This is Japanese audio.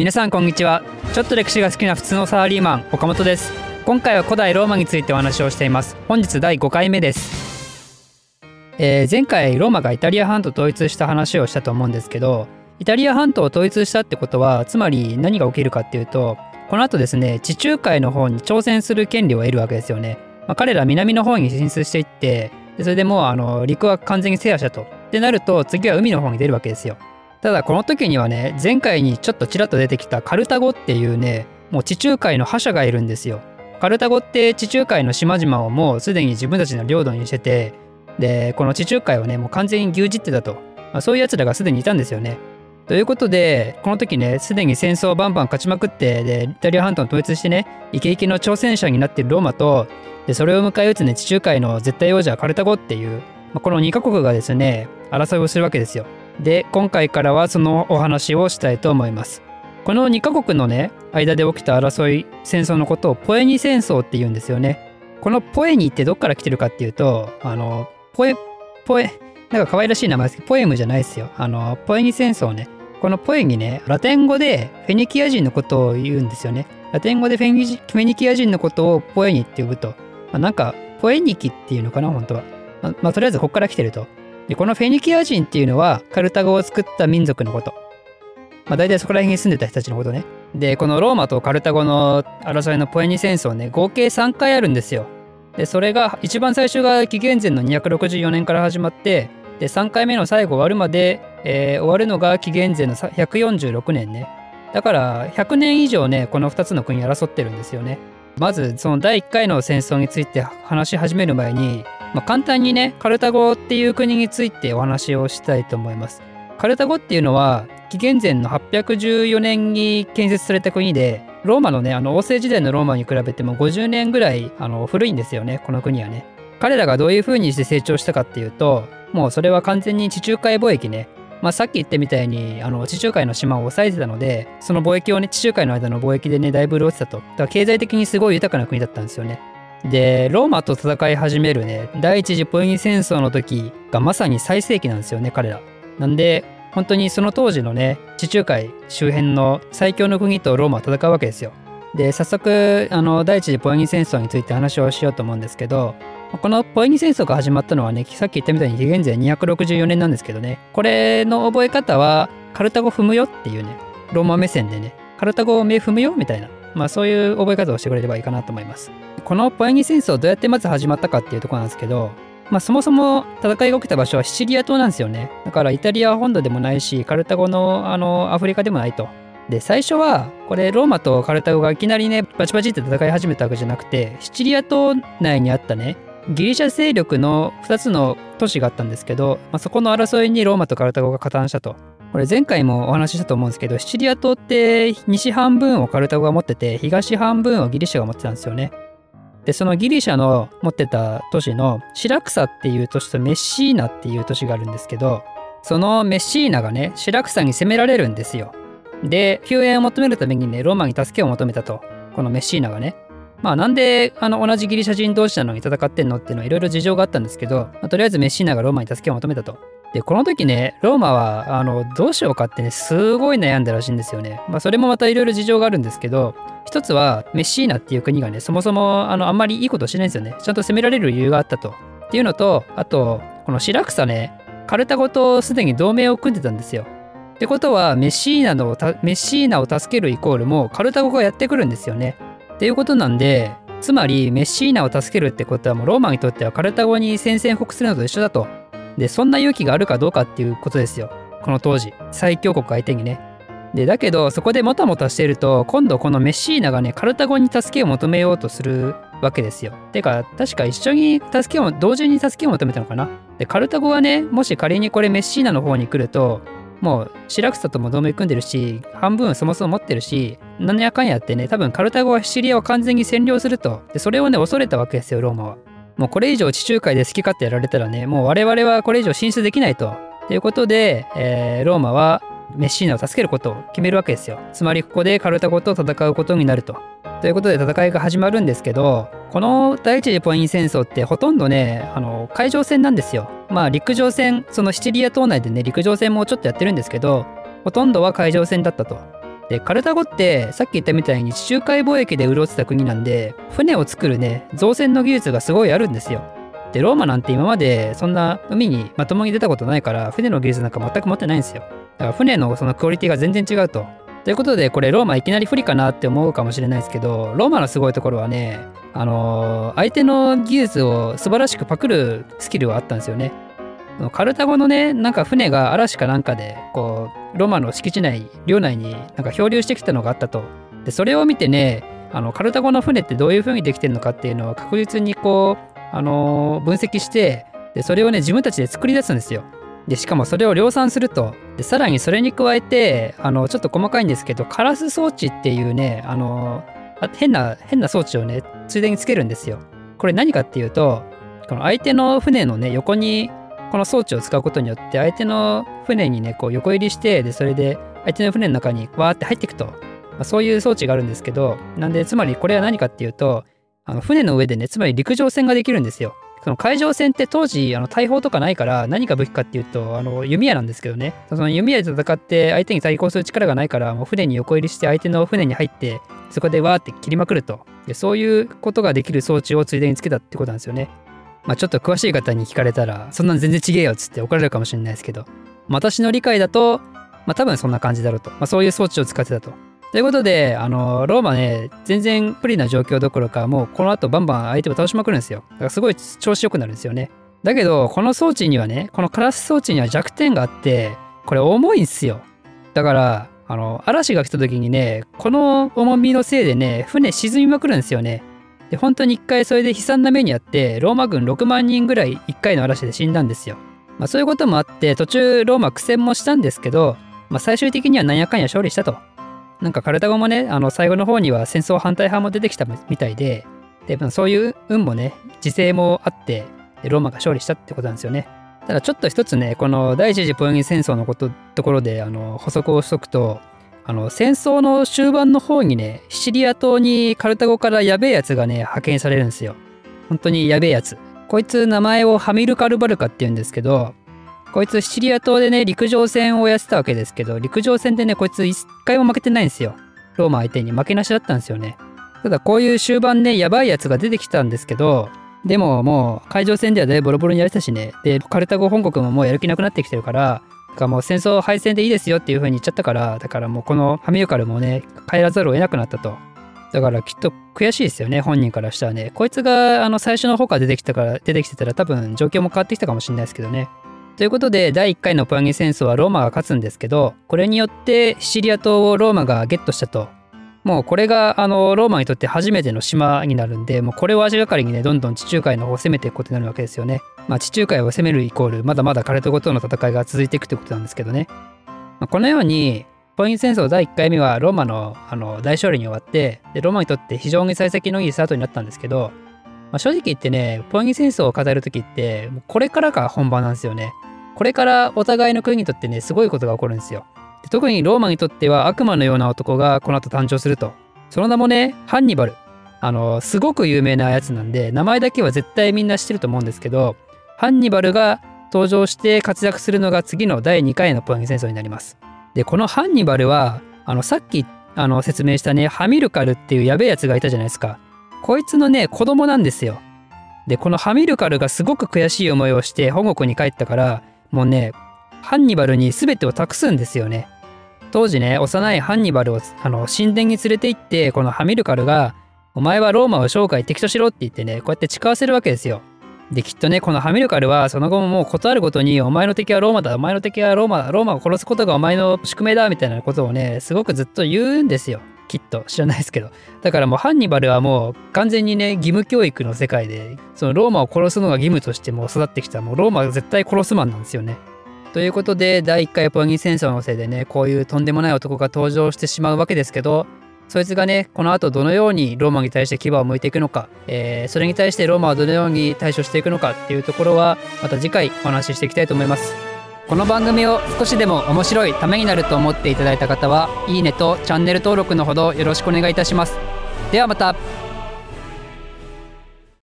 皆さんこんにちは。ちょっと歴史が好きな普通のサラリーマン岡本です。今回は古代ローマについてお話をしています。本日第5回目です、えー前回ローマがイタリア半島統一した話をしたと思うんですけどイタリア半島を統一したってことはつまり何が起きるかっていうとこの後ですね地中海の方に挑戦する権利を得るわけですよね、まあ、彼ら南の方に進出していってでそれでもうあの陸は完全に制覇したと。ってなると次は海の方に出るわけですよ。ただこの時にはね前回にちょっとちらっと出てきたカルタゴっていうねもう地中海の覇者がいるんですよ。カルタゴって地中海の島々をもうすでに自分たちの領土にしててでこの地中海をねもう完全に牛耳ってたと、まあ、そういうやつらがすでにいたんですよね。ということでこの時ねすでに戦争をバンバン勝ちまくってでイタリア半島を統一してねイケイケの挑戦者になっているローマとでそれを迎え撃つね地中海の絶対王者カルタゴっていう、まあこの2カ国がですね争いをするわけですよ。で今回からはそのお話をしたいと思います。この2カ国のね間で起きた争い戦争のことをポエニ戦争って言うんですよね。このポエニってどっから来てるかっていうとあのポエポエなんか可愛らしい名前ですけどポエムじゃないですよ。あのポエニ戦争ね。このポエニねラテン語でフェニキア人のことを言うんですよね。ラテン語でフェニキア人のことをポエニって呼ぶと、まあ、なんかポエニキっていうのかな本当は。まあ、まあとりあえずここから来てると。でこのフェニキア人っていうのはカルタゴを作った民族のこと。まあ大体そこら辺に住んでた人たちのことね。で、このローマとカルタゴの争いのポエニ戦争ね、合計3回あるんですよ。で、それが一番最初が紀元前の264年から始まって、で、3回目の最後終わるまで、えー終わるのが紀元前の146年ね。だから100年以上ね、この2つの国争ってるんですよね。まずその第1回の戦争について話し始める前に、まあ、簡単にねカルタゴっていう国についてお話をしたいと思います。カルタゴっていうのは紀元前の814年に建設された国でローマのねあの王政時代のローマに比べても50年ぐらいあの古いんですよねこの国はね。彼らがどういう風にして成長したかっていうともうそれは完全に地中海貿易ねまあ、さっき言ったみたいにあの地中海の島を抑えてたのでその貿易をね地中海の間の貿易でねだいぶ潤ってたとだから経済的にすごい豊かな国だったんですよねでローマと戦い始めるね第一次ポエニ戦争の時がまさに最盛期なんですよね彼ら。なんで本当にその当時のね地中海周辺の最強の国とローマは戦うわけですよ。で早速あの第一次ポエニ戦争について話をしようと思うんですけどこのポエニ戦争が始まったのはね、さっき言ったみたいに紀元前264年なんですけどね、これの覚え方は、カルタゴ踏むよっていうね、ローマ目線でね、カルタゴを目踏むよみたいな、まあそういう覚え方をしてくれればいいかなと思います。このポエニ戦争どうやってまず始まったかっていうとこなんですけど、まあそもそも戦いが起きた場所はシチリア島なんですよね。だからイタリア本土でもないし、カルタゴのあのアフリカでもないと。で最初はこれローマとカルタゴがいきなりねバチバチって戦い始めたわけじゃなくてシチリア島内にあったねギリシャ勢力の2つの都市があったんですけど、まあ、そこの争いにローマとカルタゴが加担したと。これ前回もお話ししたと思うんですけどシチリア島って西半分をカルタゴが持ってて東半分をギリシャが持ってたんですよね。でそのギリシャの持ってた都市のシラクサっていう都市とメッシーナっていう都市があるんですけどそのメッシーナがねシラクサに攻められるんですよ。で救援を求めるためにねローマに助けを求めたとこのメッシーナがね。まあなんであの同じギリシャ人同士なのに戦ってんのっていうのはいろいろ事情があったんですけど、まあとりあえずメッシーナがローマに助けを求めたと。でこの時ねローマはあのどうしようかってねすごい悩んだらしいんですよね。まあそれもまたいろいろ事情があるんですけど一つはメッシーナっていう国がねそもそもあのあんまりいいことしないんですよね。ちゃんと攻められる理由があったと。っていうのとあとこのシラクサねカルタゴとすでに同盟を組んでたんですよ。ってことはメッシーナのメッシーナを助けるイコールもカルタゴがやってくるんですよね。っていうことなんでつまりメッシーナを助けるってことはもうローマにとってはカルタゴに宣戦布告するのと一緒だと。でそんな勇気があるかどうかっていうことですよこの当時最強国相手にね。でだけどそこでもたもたしてると今度このメッシーナがねカルタゴに助けを求めようとするわけですよ。てか確か一緒に助けを同時に助けを求めたのかな。でカルタゴはねもし仮にこれメッシーナの方に来るともうシラクサとも同盟組んでるし半分そもそも持ってるし何やかんやってね多分カルタゴはシチリアを完全に占領するとでそれをね恐れたわけですよローマはもうこれ以上地中海で好き勝手やられたらねもう我々はこれ以上進出できないと。ということで、えーローマはメッシーナを助けることを決めるわけですよ。つまりここでカルタゴと戦うことになると。ということで戦いが始まるんですけどこの第一次ポエニ戦争ってほとんどねあの海上戦なんですよ。まあ陸上戦そのシチリア島内でね陸上戦もちょっとやってるんですけどほとんどは海上戦だったと。でカルタゴってさっき言ったみたいに地中海貿易で潤ってた国なんで船を作るね造船の技術がすごいあるんですよ。でローマなんて今までそんな海にまともに出たことないから船の技術なんか全く持ってないんですよ。だから船のそのクオリティが全然違うと。ということでこれローマいきなり不利かなって思うかもしれないですけどローマのすごいところはねあのー、相手の技術を素晴らしくパクるスキルがあったんですよね。カルタゴのねなんか船が嵐かなんかでこうロマの敷地内領内になんか漂流してきたのがあったと。でそれを見てねあのカルタゴの船ってどういう風にできてるのかっていうのを確実にこう、あのー、分析してでそれをね自分たちで作り出すんですよ。でしかもそれを量産するとでさらにそれに加えてあのちょっと細かいんですけどカラス装置っていうねあの変な変な装置をねついでにつけるんですよ。これ何かっていうとこの相手の船のね横にこの装置を使うことによって相手の船にねこう横入りしてでそれで相手の船の中にわーって入っていくと、まあ、そういう装置があるんですけどなんでつまりこれは何かっていうとあの船の上でねつまり陸上戦ができるんですよ。その海上戦って当時あの大砲とかないから何が武器かっていうとあの弓矢なんですけどね。その弓矢で戦って相手に対抗する力がないからもう船に横入りして相手の船に入ってそこでわーって切りまくると。でそういうことができる装置をついでにつけたってことなんですよね。まあちょっと詳しい方に聞かれたらそんなん全然違えよっつって怒られるかもしれないですけど私の理解だとまあ多分そんな感じだろうと、まあ、そういう装置を使ってたとということで、あの、ローマね、全然不利な状況どころか、もうこの後バンバン相手を倒しまくるんですよ。だからすごい調子良くなるんですよね。だけど、この装置にはね、このカラス装置には弱点があって、これ重いんすよ。だから、あの、嵐が来た時にね、この重みのせいでね、船沈みまくるんですよね。で、本当に一回それで悲惨な目にあって、ローマ軍6万人ぐらい一回の嵐で死んだんですよ。まあそういうこともあって、途中ローマ苦戦もしたんですけど、まあ最終的にはなんやかんや勝利したと。なんかカルタゴもね、あの最後の方には戦争反対派も出てきたみたいで、でそういう運もね、時勢もあって、ローマが勝利したってことなんですよね。ただちょっと一つね、この第一次ポエギ戦争のことところであの補足をしとくと、あの戦争の終盤の方にね、シチリア島にカルタゴからやべえやつがね、派遣されるんですよ。本当にやべえやつ。こいつ名前をハミルカルバルカって言うんですけど、こいつシチリア島でね、陸上戦をやってたわけですけど、陸上戦でね、こいつ一回も負けてないんですよ。ローマ相手に負けなしだったんですよね。ただこういう終盤ね、やばいやつが出てきたんですけど、でももう海上戦ではだいぶボロボロにやれたしね、で、カルタゴ本国ももうやる気なくなってきてるから、だからもう戦争敗戦でいいですよっていう風に言っちゃったから、だからもうこのハミユカルもね、帰らざるを得なくなったと。だからきっと悔しいですよね、本人からしたらね。こいつがあの最初の方から出てきたから、出てきてたら多分状況も変わってきたかもしれないですけどね。ということで第1回のポヤギ戦争はローマが勝つんですけどこれによってシチリア島をローマがゲットしたともうこれがあのローマにとって初めての島になるんでもうこれを足がかりにねどんどん地中海の方を攻めていくことになるわけですよね。まあ、地中海を攻めるイコールまだまだカルトゴとの戦いが続いていくということなんですけどね。まあ、このようにポイン戦争第1回目はローマのあの大勝利に終わってでローマにとって非常に幸先のいいスタートになったんですけど、まあ、正直言ってねポイン戦争を語る時ってこれからが本番なんですよね。これからお互いの国にとってね、すごいことが起こるんですよ。で特にローマにとっては悪魔のような男がこの後誕生すると。その名もね、ハンニバル。あの、すごく有名なやつなんで、名前だけは絶対みんな知ってると思うんですけど、ハンニバルが登場して活躍するのが次の第2回のポエギ戦争になります。で、このハンニバルは、あの、さっきあの説明したね、ハミルカルっていうやべえやつがいたじゃないですか。こいつのね、子供なんですよ。で、このハミルカルがすごく悔しい思いをして本国に帰ったから、もうね、ハンニバルに全てを託すんですよね。当時ね、幼いハンニバルをあの神殿に連れて行って、このハミルカルが、お前はローマを生涯敵としろって言ってね、こうやって誓わせるわけですよ。で、きっとね、このハミルカルはその後ももう断るごとに、お前の敵はローマだ、お前の敵はローマだ、ローマを殺すことがお前の宿命だ、みたいなことをね、すごくずっと言うんですよ。きっと。知らないですけど。だからもうハンニバルはもう完全にね、義務教育の世界で、そのローマを殺すのが義務としてもう育ってきた、もうローマは絶対殺すマンなんですよね。ということで、第1回ポギ戦争のせいでね、こういうとんでもない男が登場してしまうわけですけど、そいつがね、この後どのようにローマに対して牙を向いていくのか、えー、それに対してローマはどのように対処していくのかっていうところは、また次回お話ししていきたいと思います。この番組を少しでも面白いためになると思っていただいた方は、いいねとチャンネル登録のほどよろしくお願いいたします。ではまた。